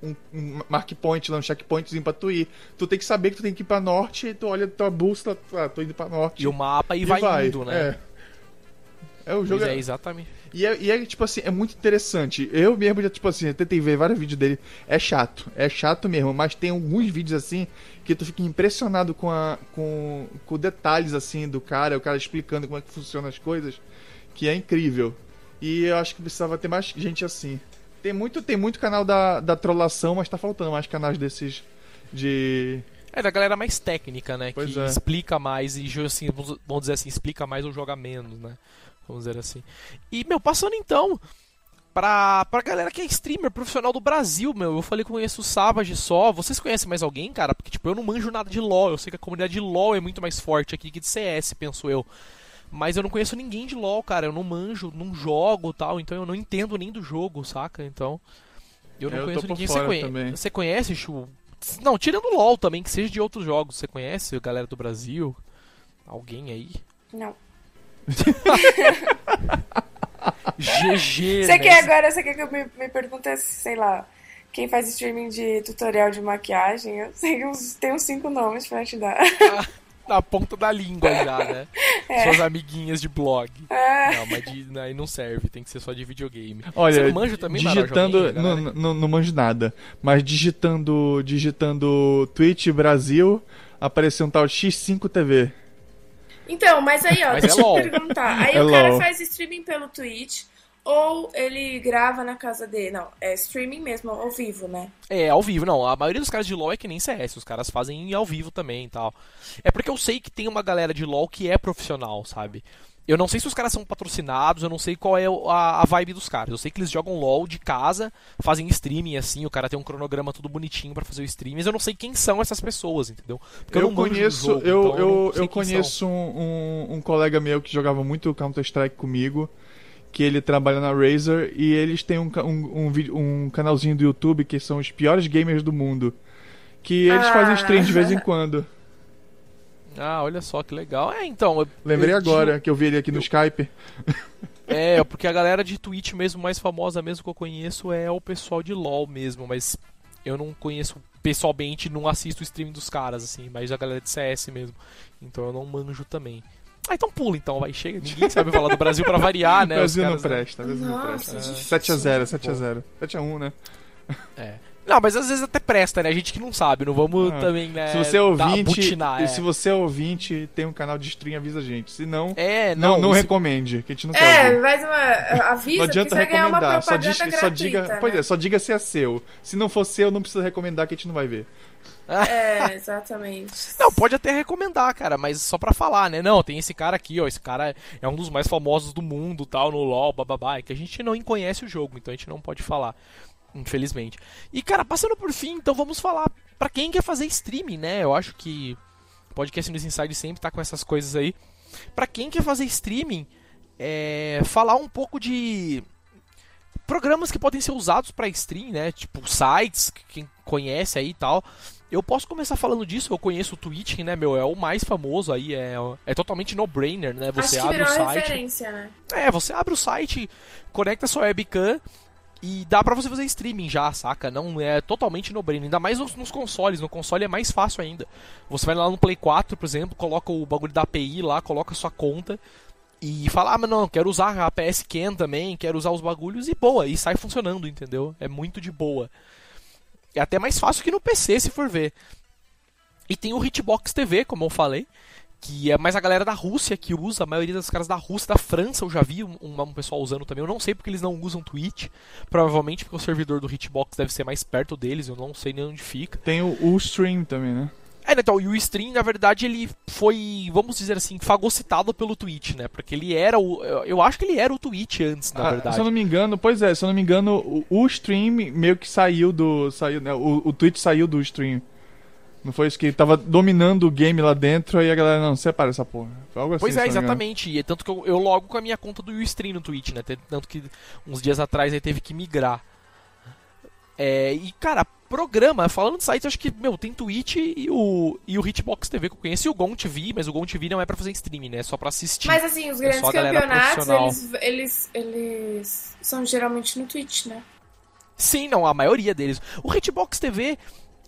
um, um mark point um checkpointzinho pra tu ir. Tu tem que saber que tu tem que ir pra norte e tu olha a tua bússola, ah, tô indo pra norte. E o mapa e, e vai, vai, indo, né? É. É o jogo. Pois é, exatamente. E é, e é, tipo assim, é muito interessante. Eu mesmo já, tipo assim, eu tentei ver vários vídeos dele. É chato, é chato mesmo, mas tem alguns vídeos assim que tu fica impressionado com, a, com, com detalhes assim do cara, o cara explicando como é que funcionam as coisas, que é incrível. E eu acho que precisava ter mais gente assim. Tem muito, tem muito canal da, da trollação, mas tá faltando mais canais desses de. É, da galera mais técnica, né? Pois que é. explica mais e, assim, vamos dizer assim, explica mais ou joga menos, né? Vamos dizer assim. E, meu, passando então pra, pra galera que é streamer profissional do Brasil, meu. Eu falei que conheço o Savage só. Vocês conhecem mais alguém, cara? Porque, tipo, eu não manjo nada de LoL. Eu sei que a comunidade de LoL é muito mais forte aqui que de CS, penso eu. Mas eu não conheço ninguém de LoL, cara. Eu não manjo, não jogo tal. Então eu não entendo nem do jogo, saca? Então. Eu não eu conheço ninguém. Você conhece, você conhece, Chu? Não, tirando o LoL também, que seja de outros jogos. Você conhece a galera do Brasil? Alguém aí? Não. GG. Você né? quer agora, você quer que eu me, me pergunte, sei lá, quem faz streaming de tutorial de maquiagem? Eu sei uns, tem uns cinco nomes pra te dar. Ah, (laughs) na ponta da língua já, né? É. Suas amiguinhas de blog. É. Não, mas de, aí não serve, tem que ser só de videogame. Olha, Você não manja também, digitando, não, não, não manjo nada, mas digitando, digitando Twitch Brasil, apareceu um tal X5 TV. Então, mas aí, ó, mas deixa é eu perguntar. Aí é o cara LOL. faz streaming pelo Twitch ou ele grava na casa dele? Não, é streaming mesmo, ao vivo, né? É, ao vivo. Não, a maioria dos caras de LoL é que nem CS. Os caras fazem ao vivo também e tal. É porque eu sei que tem uma galera de LoL que é profissional, sabe? Eu não sei se os caras são patrocinados, eu não sei qual é a, a, vibe dos caras. Eu sei que eles jogam LOL de casa, fazem streaming assim, o cara tem um cronograma tudo bonitinho para fazer o stream, mas eu não sei quem são essas pessoas, entendeu? Porque eu, eu conheço, jogo, eu, então eu, eu, eu conheço um, um, um, colega meu que jogava muito Counter-Strike comigo, que ele trabalha na Razer, e eles têm um, um, um, um canalzinho do YouTube que são os piores gamers do mundo. Que eles ah. fazem stream de vez em quando. (laughs) Ah, olha só que legal. É, então. Lembrei eu, agora que eu vi ele aqui no eu... Skype. (laughs) É, porque a galera de Twitch mesmo, mais famosa mesmo que eu conheço é o pessoal de LoL mesmo, mas eu não conheço pessoalmente, não assisto o stream dos caras, assim, mas a galera de CS mesmo. Então eu não manjo também. Ah, então pula então, vai, chega. Ninguém (laughs) sabe falar do Brasil pra variar, né? Brasil não presta, Brasil não presta. 7x0, 7x0. 7x1, né? É. Não, mas às vezes até presta, né? A gente que não sabe, não vamos ah, também, né? Se você é ouvinte, butinar, é. se você é ouvinte, tem um canal de stream, avisa a gente. Se não, é, não, não, não recomende, que a gente não quer. É, faz uma (laughs) avisa, não adianta recomendar, só, diz, gratuita, só diga, né? pois é, só diga se é seu. Se não for seu, não precisa recomendar que a gente não vai ver. (laughs) É, exatamente. Não, pode até recomendar, cara, mas só pra falar, né? Não, tem esse cara aqui, ó. Esse cara é um dos mais famosos do mundo, tal, no LoL, bababá. É que a gente não conhece o jogo, então a gente não pode falar infelizmente. E cara, passando por fim, então vamos falar para quem quer fazer streaming, né? Eu acho que o podcast News Inside sempre tá com essas coisas aí. Para quem quer fazer streaming, é, falar um pouco de programas que podem ser usados para stream, né? Tipo sites, quem conhece aí e tal. Eu posso começar falando disso, eu conheço o Twitch, né, meu, é o mais famoso aí, é, é totalmente no-brainer, né? Você abre o site. Né? É, você abre o site, conecta sua webcam e dá pra você fazer streaming já, saca? Não é totalmente no brain. Ainda mais nos, nos, consoles. No console é mais fácil ainda. Você vai lá no Play 4, por exemplo, coloca o bagulho da API lá, coloca a sua conta e fala, ah, mas não, quero usar a PS Ken também, quero usar os bagulhos e boa, e sai funcionando, entendeu? É muito de boa. É até mais fácil que no PC, se for ver. E tem o Hitbox TV, como eu falei, que é mais a galera da Rússia que usa, a maioria dos caras da Rússia, da França, eu já vi um, um, pessoal usando também. Eu não sei porque eles não usam Twitch, provavelmente porque o servidor do Hitbox deve ser mais perto deles, eu não sei nem onde fica. Tem o Ustream também, né? É, então, o Ustream, na verdade, ele foi, vamos dizer assim, fagocitado pelo Twitch, né? Porque ele era o. Eu acho que ele era o Twitch antes, na ah, verdade. Se eu não me engano, pois é, se eu não me engano, o Ustream meio que saiu do. Saiu, né? o, o Twitch saiu do Stream. Não foi isso que tava dominando o game lá dentro e a galera, não, separa essa porra. Foi algo assim. Pois é, exatamente. E é tanto que eu, eu, logo com a minha conta do Ustream no Twitch, né? Tanto que uns dias atrás aí teve que migrar. É, e, cara, programa, falando de sites, acho que, meu, tem Twitch e o, e o Hitbox TV que eu conheço e o Gon TV, mas o Gon TV não é pra fazer streaming, né? É só pra assistir. Mas, assim, os é grandes é campeonatos, eles, eles, eles são geralmente no Twitch, né? Sim, não, a maioria deles. O Hitbox TV,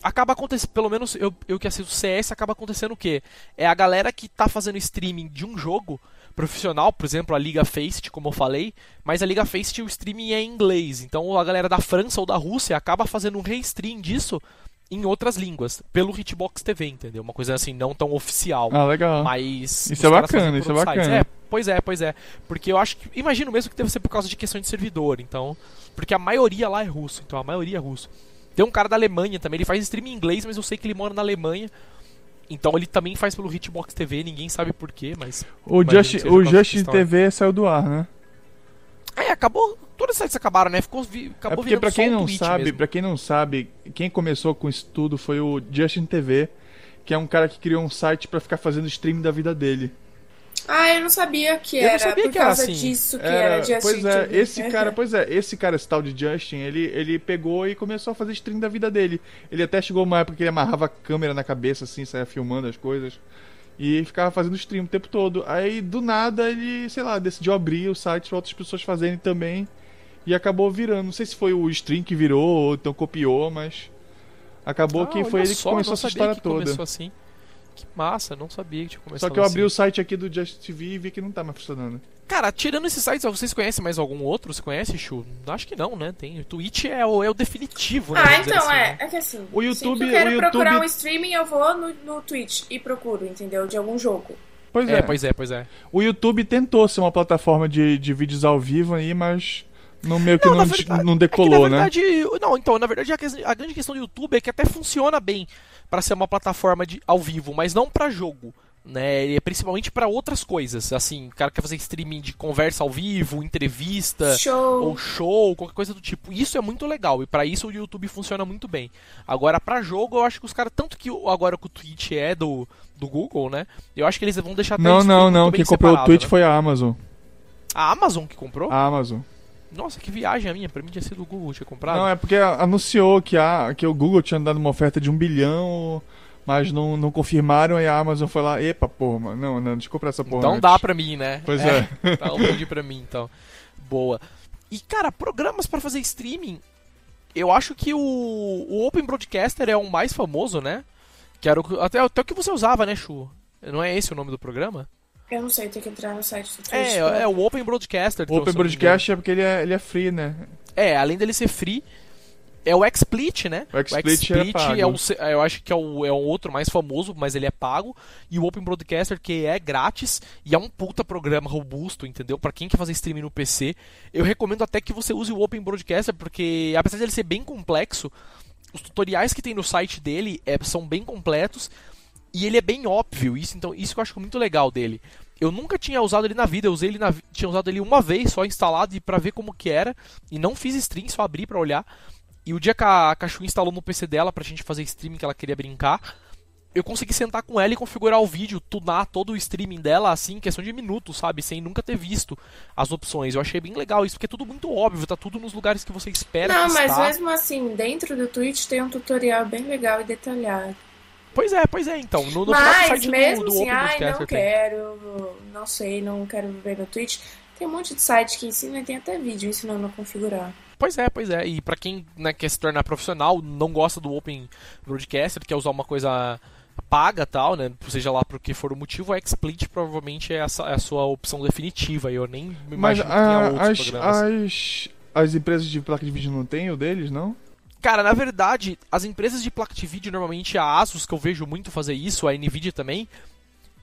acaba acontecendo, pelo menos eu, eu que assisto CS, acaba acontecendo o quê? É a galera que tá fazendo streaming de um jogo profissional, por exemplo, a Liga Faceit, como eu falei, mas a Liga Faceit o streaming é em inglês, então a galera da França ou da Rússia acaba fazendo um restream disso em outras línguas, pelo Hitbox TV, entendeu? Uma coisa assim, não tão oficial. Ah, legal. Mas. Isso é bacana, isso é bacana. É, pois é, pois é. Porque eu acho que. Imagino mesmo que deve ser por causa de questão de servidor, então. Porque a maioria lá é russo, então a maioria é russo. Tem um cara da Alemanha também, ele faz streaming em inglês, mas eu sei que ele mora na Alemanha. Então ele também faz pelo Hitbox TV, ninguém sabe porquê, mas. O Just, o Just TV saiu do ar, né? É, acabou. Todos os sites acabaram, né? Ficou, acabou é porque pra quem não sabe, para quem não sabe, quem começou com isso tudo foi o Justin TV, que é um cara que criou um site para ficar fazendo streaming da vida dele. Ah, eu não sabia que eu era sabia por que causa era assim. disso que era, era Justin. Pois é, esse cara, pois é, esse cara, esse tal de Justin, ele, ele pegou e começou a fazer stream da vida dele. Ele até chegou uma época que ele amarrava a câmera na cabeça, assim, saia filmando as coisas. E ficava fazendo stream o tempo todo. Aí, do nada, ele, sei lá, decidiu abrir o site para outras pessoas fazerem também. E acabou virando. Não sei se foi o stream que virou ou então copiou, mas. Acabou ah, que foi ele que começou essa história toda. Começou assim. Que massa, não sabia que tinha começado Só que eu abri assim. o site aqui do Just TV e vi que não tá mais funcionando. Cara, tirando esses sites, vocês conhecem mais algum outro? Você conhece, Chu? Acho que não, né? Tem. O Twitch é o, é o definitivo, né? Ah, então assim, é. Né? É que assim. O YouTube. Se eu quero YouTube... procurar um streaming, eu vou no, no Twitch e procuro, entendeu? De algum jogo. Pois é, é, pois é, pois é. O YouTube tentou ser uma plataforma de, de vídeos ao vivo aí, mas no meio que não, não, verdade, não decolou, é que, né? verdade, né? Não, então, na verdade, a, a, grande questão do YouTube é que até funciona bem para ser uma plataforma de, ao vivo, mas não para jogo. Né, é principalmente para outras coisas, assim, o cara quer fazer streaming de conversa ao vivo, entrevista, show. ou show, qualquer coisa do tipo. Isso é muito legal e para isso o YouTube funciona muito bem. Agora para jogo, eu acho que os caras tanto que agora que o Twitch é do, do Google, né? Eu acho que eles vão deixar Não, não, não, quem comprou o Twitch né? foi a Amazon. A Amazon que comprou? A Amazon. Nossa, que viagem a minha. Pra mim tinha sido o Google tinha comprado. Não, é porque anunciou que, a, que o Google tinha dado uma oferta de um bilhão, mas não, não confirmaram e a Amazon foi lá, epa, porra, não, não, deixa eu comprar essa porra. Então antes. dá pra mim, né? Pois é. é. (laughs) Então vende pra mim, então. Boa. E, cara, programas para fazer streaming, eu acho que o, o Open Broadcaster é o mais famoso, né? Que era o, até, até o que você usava, né, Chu? Não é esse o nome do programa? Eu não sei, tem que entrar no site do Twitch. É, é o Open Broadcaster. O Open Broadcaster é porque ele é, ele é free, né? É, além dele ser free, é o XSplit, né? O XSplit, o XSplit é, é, o, eu acho que é o, é o outro mais famoso, mas ele é pago. E o Open Broadcaster, que é grátis e é um puta programa robusto, entendeu? Para quem quer fazer streaming no PC. Eu recomendo até que você use o Open Broadcaster, porque apesar de ele ser bem complexo, os tutoriais que tem no site dele é, são bem completos e ele é bem óbvio. Isso, então, isso que eu acho muito legal dele. Eu nunca tinha usado ele na vida, eu usei ele na, tinha usado ele uma vez só instalado e para ver como que era e não fiz stream, só abri para olhar. E o dia que a Cachu instalou no PC dela pra gente fazer streaming que ela queria brincar, eu consegui sentar com ela e configurar o vídeo, tunar todo o streaming dela assim, em questão de minutos, sabe? Sem nunca ter visto as opções. Eu achei bem legal isso, porque é tudo muito óbvio, tá tudo nos lugares que você espera. Não, mas está. mesmo assim, dentro do Twitch tem um tutorial bem legal e detalhado. Pois é, pois é, então. No, no Mas site mesmo do, do assim, ai, não quero, não sei, não quero ver no Twitch. Tem um monte de site que ensina e tem até vídeo ensinando a configurar. Pois é, pois é. E para quem né, quer se tornar profissional, não gosta do Open Broadcaster, quer usar uma coisa paga tal, né? Seja lá por que for o motivo, a XSplit provavelmente é a, é a sua opção definitiva. Eu nem me imagino Mas, que tenha outros as, programas. As, as empresas de placa de vídeo não têm o deles, não? Cara, na verdade, as empresas de placa de vídeo, normalmente a Asus, que eu vejo muito fazer isso, a Nvidia também,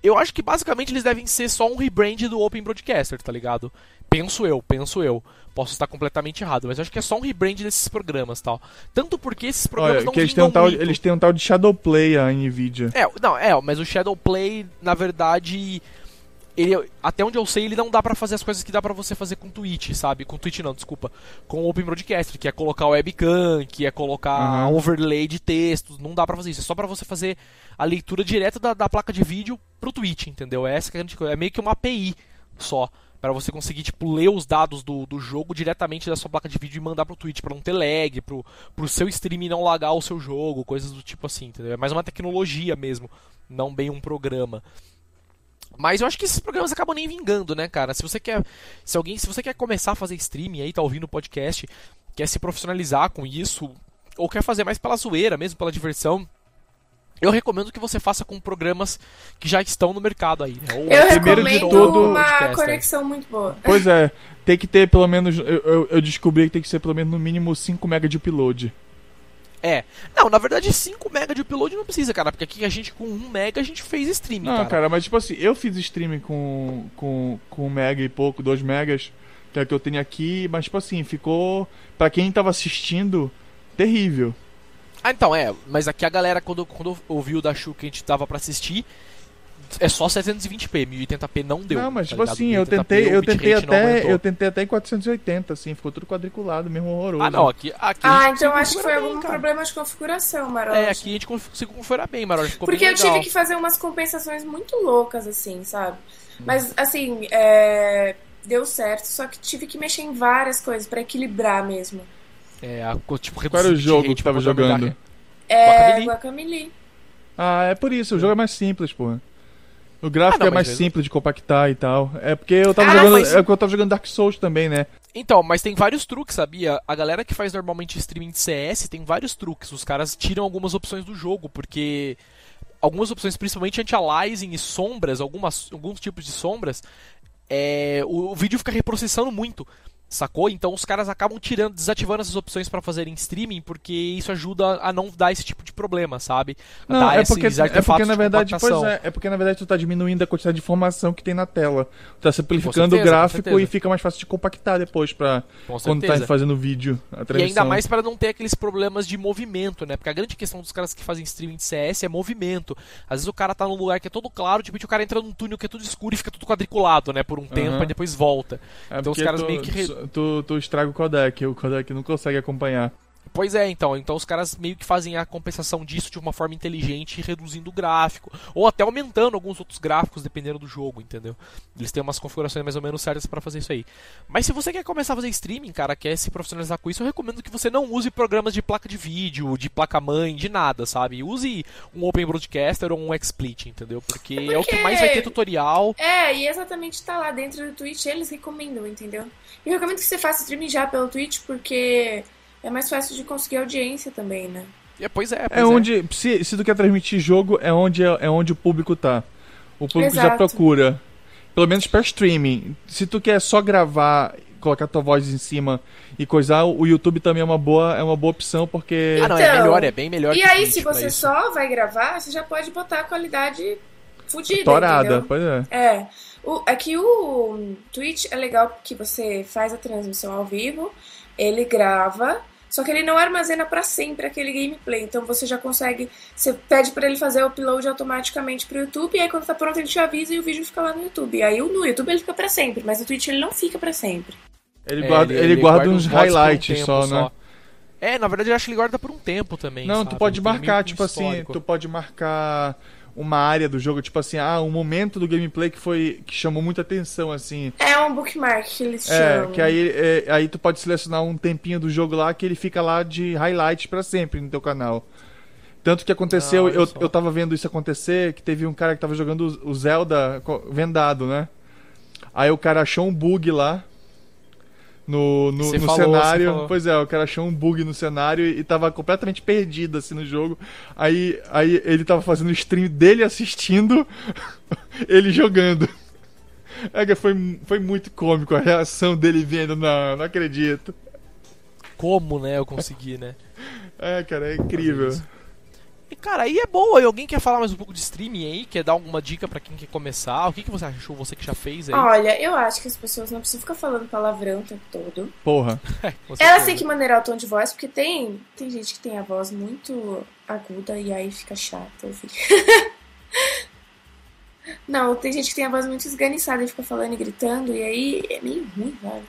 eu acho que basicamente eles devem ser só um rebrand do Open Broadcaster, tá ligado? Penso eu, penso eu. Posso estar completamente errado, mas acho que é só um rebrand desses programas tal. Tanto porque esses programas Olha, não que eles têm, um tal, eles têm um tal de Shadowplay, a Nvidia. É, não, é, mas o Shadowplay, na verdade, ele, até onde eu sei, ele não dá para fazer as coisas que dá para você fazer com Twitch, sabe? Com Twitch não, desculpa. Com o Open Broadcaster, que é colocar webcam, que é colocar uhum. overlay de textos, não dá para fazer isso. É só para você fazer a leitura direta da, da, placa de vídeo pro Twitch, entendeu? É essa que a gente, é meio que uma API só para você conseguir tipo ler os dados do, do jogo diretamente da sua placa de vídeo e mandar pro Twitch para não ter lag, pro, pro seu stream não lagar o seu jogo, coisas do tipo assim, entendeu? É mais uma tecnologia mesmo, não bem um programa. Mas eu acho que esses programas acabam nem vingando, né, cara? Se você quer. Se alguém. Se você quer começar a fazer streaming aí, tá ouvindo o podcast, quer se profissionalizar com isso, ou quer fazer mais pela zoeira, mesmo pela diversão. Eu recomendo que você faça com programas que já estão no mercado aí. Né? Ou eu primeiro de tudo, uma conexão muito boa. Pois é, tem que ter pelo menos. Eu, eu, eu descobri que tem que ser pelo menos no mínimo 5 MB de upload. É. Não, na verdade 5 MB de upload não precisa, cara, porque aqui a gente com 1 MB a gente fez streaming, Não, cara. cara, mas tipo assim, eu fiz streaming com com com 1 MB e pouco, 2 megas, que é o que eu tenho aqui, mas tipo assim, ficou para quem tava assistindo terrível. Ah, então, é, mas aqui a galera quando quando ouviu da Shu que a gente tava para assistir, é só 720p, 1080p não deu. Não, mas tá tipo assim, eu tentei, eu tentei até, eu tentei até em 480, assim, ficou tudo quadriculado, mesmo horroroso. Ah, não, aqui, aqui Ah, então acho que foi bem, algum cara. problema de configuração, Marol. É, aqui a gente conseguiu configurar bem, Marol, ficou Porque bem eu tive que fazer umas compensações muito loucas, assim, sabe? Mas, assim, é... deu certo, só que tive que mexer em várias coisas para equilibrar mesmo. É, a, tipo, Qual era o jogo que tava jogando? É, Guacamole. Ah, é por isso, o jogo é mais simples, pô. O gráfico ah, não, é mais simples de compactar e tal. É porque eu tava ah, jogando. Mas... É porque eu tava jogando Dark Souls também, né? Então, mas tem vários truques, sabia? A galera que faz normalmente streaming de CS tem vários truques. Os caras tiram algumas opções do jogo, porque algumas opções, principalmente anti-aliasing e sombras, algumas, alguns tipos de sombras, é, o, o vídeo fica reprocessando muito. Sacou? Então os caras acabam tirando, desativando essas opções para fazerem streaming, porque isso ajuda a não dar esse tipo de problema, sabe? Não, Dar é porque, é porque na verdade, pois é, é porque na verdade tu tá diminuindo a quantidade de informação que tem na tela. Tu tá simplificando certeza, o gráfico e fica mais fácil de compactar depois para quando tá fazendo vídeo. e ainda mais para não ter aqueles problemas de movimento, né? Porque a grande questão dos caras que fazem streaming de CS é movimento. Às vezes o cara tá num lugar que é todo claro, tipo, o cara entra num túnel que é tudo escuro e fica tudo quadriculado, né, por um tempo e depois volta. É então os caras meio que tu, tu estraga o codec, o codec não consegue acompanhar. Pois é, então. Então os caras meio que fazem a compensação disso de uma forma inteligente, reduzindo o gráfico. Ou até aumentando alguns outros gráficos, dependendo do jogo, entendeu? Eles têm umas configurações mais ou menos certas para fazer isso aí. Mas se você quer começar a fazer streaming, cara, quer se profissionalizar com isso, eu recomendo que você não use programas de placa de vídeo, de placa-mãe, de nada, sabe? Use um Open Broadcaster ou um XSplit, entendeu? Porque, Porque, é o que mais vai ter tutorial. É, e exatamente tá lá dentro do Twitch, eles recomendam, entendeu? Eu recomendo que você faça streaming já pelo Twitch, porque é mais fácil de conseguir audiência também, né? É, pois é, pois é onde, Se, se tu quer transmitir jogo, é onde, é, é onde o público tá. O público Exato. já procura. Pelo menos para streaming. Se tu quer só gravar, colocar tua voz em cima e coisar, o YouTube também é uma boa, é uma boa opção, porque. Então, ah, não, é melhor, é bem melhor. E aí, se você só vai gravar, você já pode botar a qualidade fodida. Torada, pois é. É. O, aqui é o Twitch é legal que você faz a transmissão ao vivo, ele grava, só que ele não armazena para sempre aquele gameplay. Então você já consegue, você pede para ele fazer o upload automaticamente pro YouTube e aí quando tá pronto ele te avisa e o vídeo fica lá no YouTube. E aí no YouTube ele fica para sempre, mas no Twitch ele não fica para sempre. Ele guarda, é, ele, ele, ele guarda, guarda uns highlights um só, só, né? É, na verdade eu acho que ele guarda por um tempo também. Não, sabe? tu pode marcar, tipo assim, tu pode marcar uma área do jogo, tipo assim, ah, um momento do gameplay que foi que chamou muita atenção, assim. É um bookmark que eles é, chamam. que aí, é, aí tu pode selecionar um tempinho do jogo lá que ele fica lá de highlight para sempre no teu canal. Tanto que aconteceu, ah, eu, eu tava vendo isso acontecer, que teve um cara que tava jogando o Zelda vendado, né? Aí o cara achou um bug lá no, no, no falou, cenário. Pois é, o cara achou um bug no cenário e tava completamente perdido assim no jogo. Aí, aí ele tava fazendo o stream dele assistindo, (laughs) ele jogando. É, foi, foi muito cômico a reação dele vendo, não, não acredito. Como, né, eu consegui, né? É, cara, é incrível. E cara, aí é boa. E alguém quer falar mais um pouco de streaming aí? Quer dar alguma dica para quem quer começar? O que, que você achou, você que já fez aí? Olha, eu acho que as pessoas não precisam ficar falando palavrão o tempo todo. Porra. (laughs) Elas têm que maneirar o tom de voz, porque tem, tem gente que tem a voz muito aguda e aí fica chato ouvir. (laughs) não, tem gente que tem a voz muito esganiçada e fica falando e gritando, e aí é meio ruim, velho.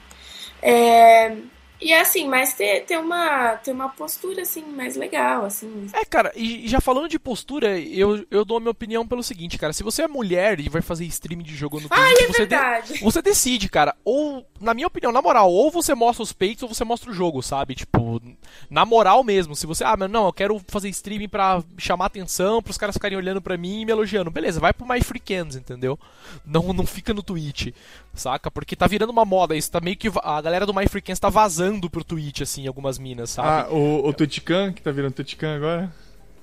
É, e é assim, mas ter, ter, uma, ter uma postura, assim, mais legal, assim. É, cara, e já falando de postura, eu, eu dou a minha opinião pelo seguinte, cara. Se você é mulher e vai fazer streaming de jogo no Twitch, ah, é você, de, você decide, cara. Ou, na minha opinião, na moral, ou você mostra os peitos ou você mostra o jogo, sabe? Tipo, na moral mesmo. Se você, ah, mas não, eu quero fazer streaming pra chamar atenção, pros caras ficarem olhando pra mim e me elogiando. Beleza, vai pro My Freakends, entendeu? Não, não fica no Twitch, saca? Porque tá virando uma moda isso. Tá meio que. A galera do My Freakends tá vazando vazando pro Twitch, assim, algumas minas, sabe? Ah, o, o Twitchcan, que tá virando Twitchcan agora?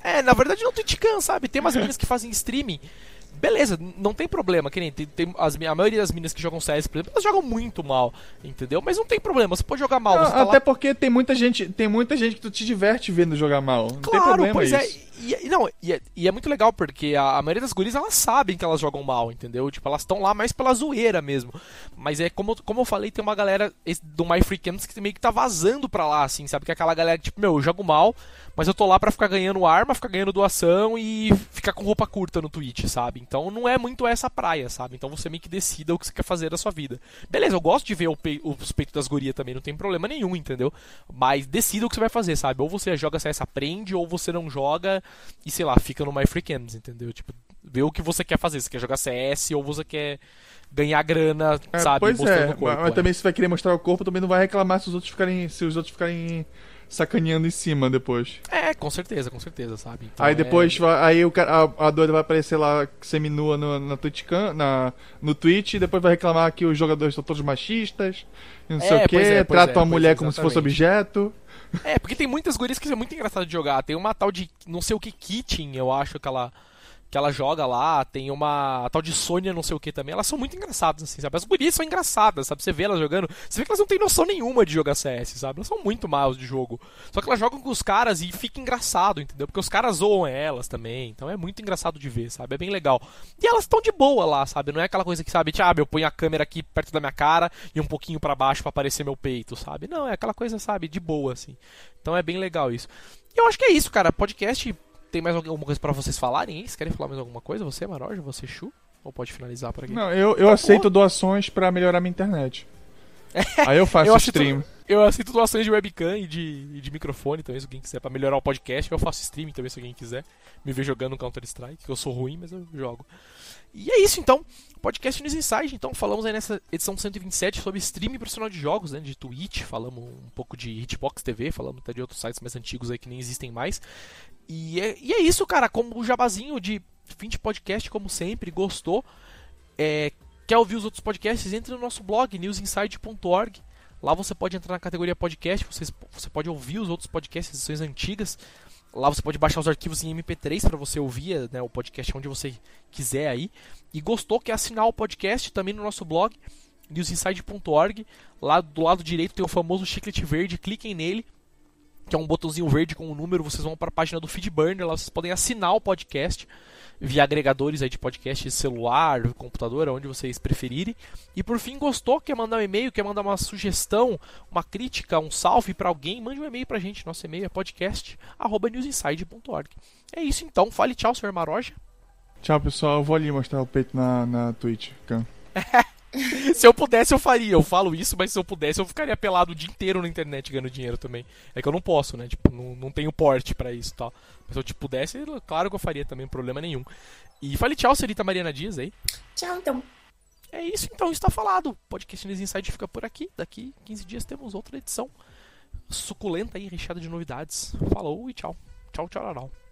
É, na verdade não Twitchcan, sabe? Tem umas (laughs) minas que fazem streaming. Beleza, não tem problema, que nem tem, tem as, a maioria das minas que jogam CS, por exemplo, elas jogam muito mal, entendeu? Mas não tem problema, você pode jogar mal. Não, tá até lá... porque tem muita gente, tem muita gente que tu te diverte vendo jogar mal. Não claro, tem problema pois isso. é. E, não, e é, e é, muito legal porque a, a, maioria das gurias elas sabem que elas jogam mal, entendeu? Tipo, elas estão lá mais pela zoeira mesmo. Mas é como, como eu falei, tem uma galera do My Free Camps que meio que tá vazando pra lá, assim, sabe? Que é aquela galera tipo, meu, eu jogo mal, mas eu tô lá pra ficar ganhando arma, ficar ganhando doação e ficar com roupa curta no Twitch, sabe? Então não é muito essa praia, sabe? Então você meio que decida o que você quer fazer da sua vida. Beleza, eu gosto de ver pe os peitos das gurias também, não tem problema nenhum, entendeu? Mas decida o que você vai fazer, sabe? Ou você joga CS aprende, ou você não joga e sei lá, fica no My Free Camps, entendeu? Tipo, vê o que você quer fazer. Você quer jogar CS ou você quer ganhar grana, é, sabe? Pois é, corpo, mas, mas é. também se vai querer mostrar o corpo, também não vai reclamar se os outros ficarem, se os outros ficarem sacaneando em cima depois. É, com certeza, com certeza, sabe? Então, aí depois, é... aí o cara, a, a doida vai aparecer lá seminua no, na Twitch, na, no Twitch e depois vai reclamar que os jogadores são todos machistas, não sei é, o que, é, tratam a mulher como se fosse objeto. É, porque tem muitas gurias que são muito engraçadas de jogar. Tem uma tal de, não sei o que, Kitchen, eu acho que ela que ela joga lá, tem uma tal de Sônia não sei o que também, elas são muito engraçadas, assim, sabe? As gurias são engraçadas, sabe? Você vê elas jogando, você vê que elas não têm noção nenhuma de jogar CS, sabe? Elas são muito maus de jogo. Só que elas jogam com os caras e fica engraçado, entendeu? Porque os caras zoam elas também, então é muito engraçado de ver, sabe? É bem legal. E elas estão de boa lá, sabe? Não é aquela coisa que, sabe, tipo, ah, eu ponho a câmera aqui perto da minha cara e um pouquinho para baixo para aparecer meu peito, sabe? Não, é aquela coisa, sabe, de boa, assim. Então é bem legal isso. E eu acho que é isso, cara. Podcast tem mais alguma coisa para vocês falarem? Vocês querem falar mais alguma coisa? Você, Maroja? Você, Chu? Ou pode finalizar por aqui? Não, eu, eu aceito doações para melhorar minha internet. Aí eu faço eu stream. eu aceito doações de webcam e de, de microfone também, se alguém quiser, pra melhorar o podcast. Eu faço stream também, se alguém quiser me ver jogando Counter-Strike, que eu sou ruim, mas eu jogo. E é isso então. Podcast News Inside. Então, falamos aí nessa edição 127 sobre streaming profissional de jogos, né? De Twitch, falamos um pouco de Hitbox TV, falamos até de outros sites mais antigos aí que nem existem mais. E é, e é isso, cara. Como o jabazinho de fim de podcast, como sempre, gostou. É, quer ouvir os outros podcasts? Entre no nosso blog, newsinside.org. Lá você pode entrar na categoria podcast, você, você pode ouvir os outros podcasts, edições antigas. Lá você pode baixar os arquivos em MP3 para você ouvir né, o podcast onde você quiser aí. E gostou, quer assinar o podcast também no nosso blog, newsinside.org. Lá do lado direito tem o famoso chiclete verde, cliquem nele que é um botãozinho verde com o um número, vocês vão para a página do Feedburner, lá vocês podem assinar o podcast via agregadores aí de podcast celular, computador, onde vocês preferirem. E por fim, gostou, quer mandar um e-mail, quer mandar uma sugestão, uma crítica, um salve para alguém, mande um e-mail pra gente. Nosso e-mail é podcast@newsinside.org. É isso então, fale tchau, senhor Maroja. Tchau, pessoal. Eu vou ali mostrar o peito na, na Twitch. (laughs) (laughs) se eu pudesse, eu faria. Eu falo isso, mas se eu pudesse, eu ficaria pelado o dia inteiro na internet ganhando dinheiro também. É que eu não posso, né? Tipo, não, não tenho porte para isso tal. Mas se eu tipo, pudesse, claro que eu faria também, problema nenhum. E fale tchau, Serita Mariana Dias aí. Tchau, então. É isso então, está falado. O podcast News Inside fica por aqui. Daqui 15 dias temos outra edição suculenta aí, recheada de novidades. Falou e tchau. Tchau, tchau, tchau.